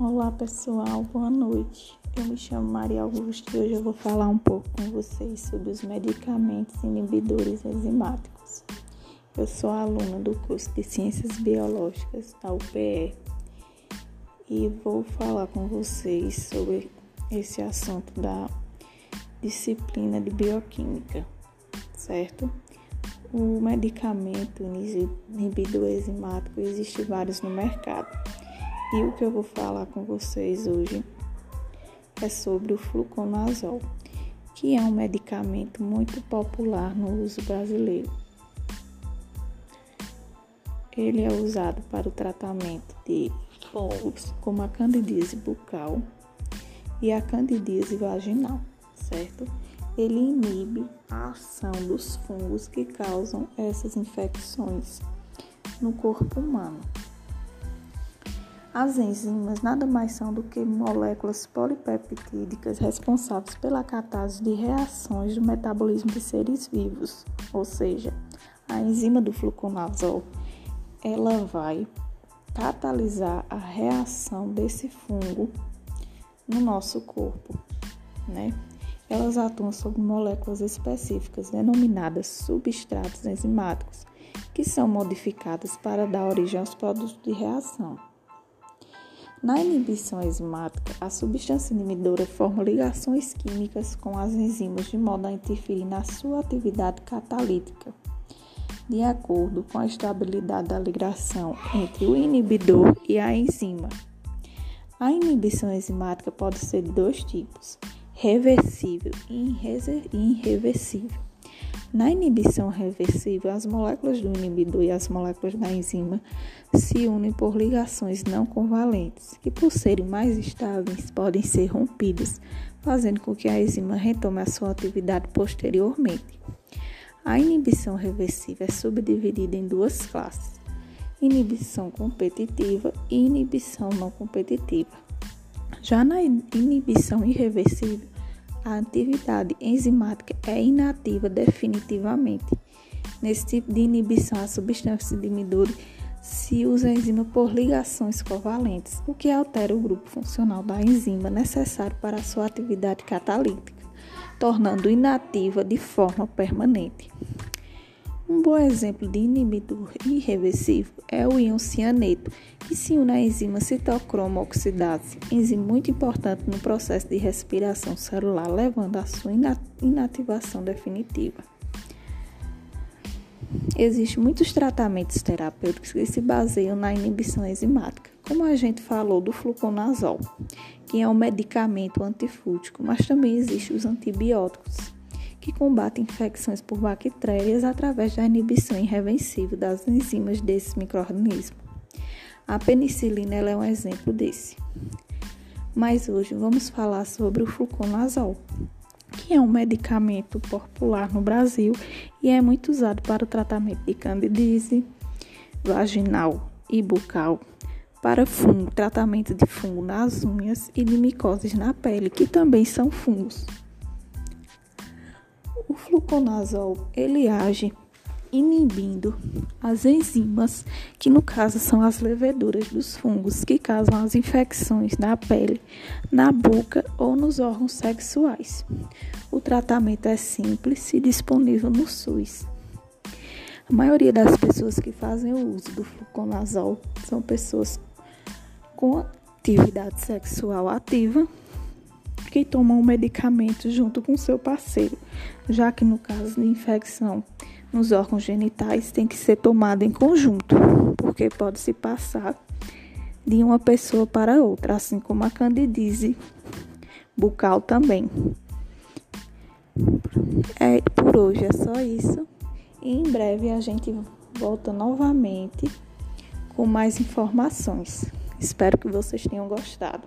Olá pessoal, boa noite. Eu me chamo Maria Augusta e hoje eu vou falar um pouco com vocês sobre os medicamentos inibidores enzimáticos. Eu sou aluna do curso de Ciências Biológicas da UPE e vou falar com vocês sobre esse assunto da disciplina de bioquímica, certo? O medicamento inibidor enzimático existe vários no mercado e o que eu vou falar com vocês hoje é sobre o fluconazol, que é um medicamento muito popular no uso brasileiro. Ele é usado para o tratamento de fungos como a candidíase bucal e a candidíase vaginal, certo? Ele inibe a ação dos fungos que causam essas infecções no corpo humano. As enzimas nada mais são do que moléculas polipeptídicas responsáveis pela catase de reações do metabolismo de seres vivos, ou seja, a enzima do fluconazol, ela vai catalisar a reação desse fungo no nosso corpo, né? Elas atuam sobre moléculas específicas denominadas substratos enzimáticos, que são modificadas para dar origem aos produtos de reação. Na inibição enzimática, a substância inibidora forma ligações químicas com as enzimas de modo a interferir na sua atividade catalítica, de acordo com a estabilidade da ligação entre o inibidor e a enzima. A inibição enzimática pode ser de dois tipos: reversível e irreversível. Na inibição reversível, as moléculas do inibidor e as moléculas da enzima se unem por ligações não covalentes, que, por serem mais estáveis, podem ser rompidas, fazendo com que a enzima retome a sua atividade posteriormente. A inibição reversível é subdividida em duas classes: inibição competitiva e inibição não competitiva. Já na inibição irreversível, a atividade enzimática é inativa definitivamente. Nesse tipo de inibição, a substância inibidora se usa a enzima por ligações covalentes, o que altera o grupo funcional da enzima necessário para a sua atividade catalítica, tornando inativa de forma permanente. Um bom exemplo de inibidor irreversível é o íon cianeto, que se une à enzima citocromo oxidase, enzima muito importante no processo de respiração celular, levando à sua inativação definitiva. Existem muitos tratamentos terapêuticos que se baseiam na inibição enzimática, como a gente falou do fluconazol, que é um medicamento antifúngico, mas também existem os antibióticos, que combatem infecções por bactérias através da inibição irreversível das enzimas desses microorganismos. A penicilina é um exemplo desse. Mas hoje vamos falar sobre o fluconazol, que é um medicamento popular no Brasil e é muito usado para o tratamento de candidíase vaginal e bucal, para fungo, tratamento de fungo nas unhas e de micoses na pele, que também são fungos. O fluconazol, ele age inibindo as enzimas, que no caso são as leveduras dos fungos que causam as infecções na pele, na boca ou nos órgãos sexuais. O tratamento é simples e disponível no SUS. A maioria das pessoas que fazem o uso do fluconazol são pessoas com atividade sexual ativa que tomam o medicamento junto com seu parceiro, já que no caso de infecção nos órgãos genitais tem que ser tomado em conjunto, porque pode se passar de uma pessoa para outra, assim como a candidíase bucal também. É, por hoje é só isso. E em breve a gente volta novamente com mais informações. Espero que vocês tenham gostado.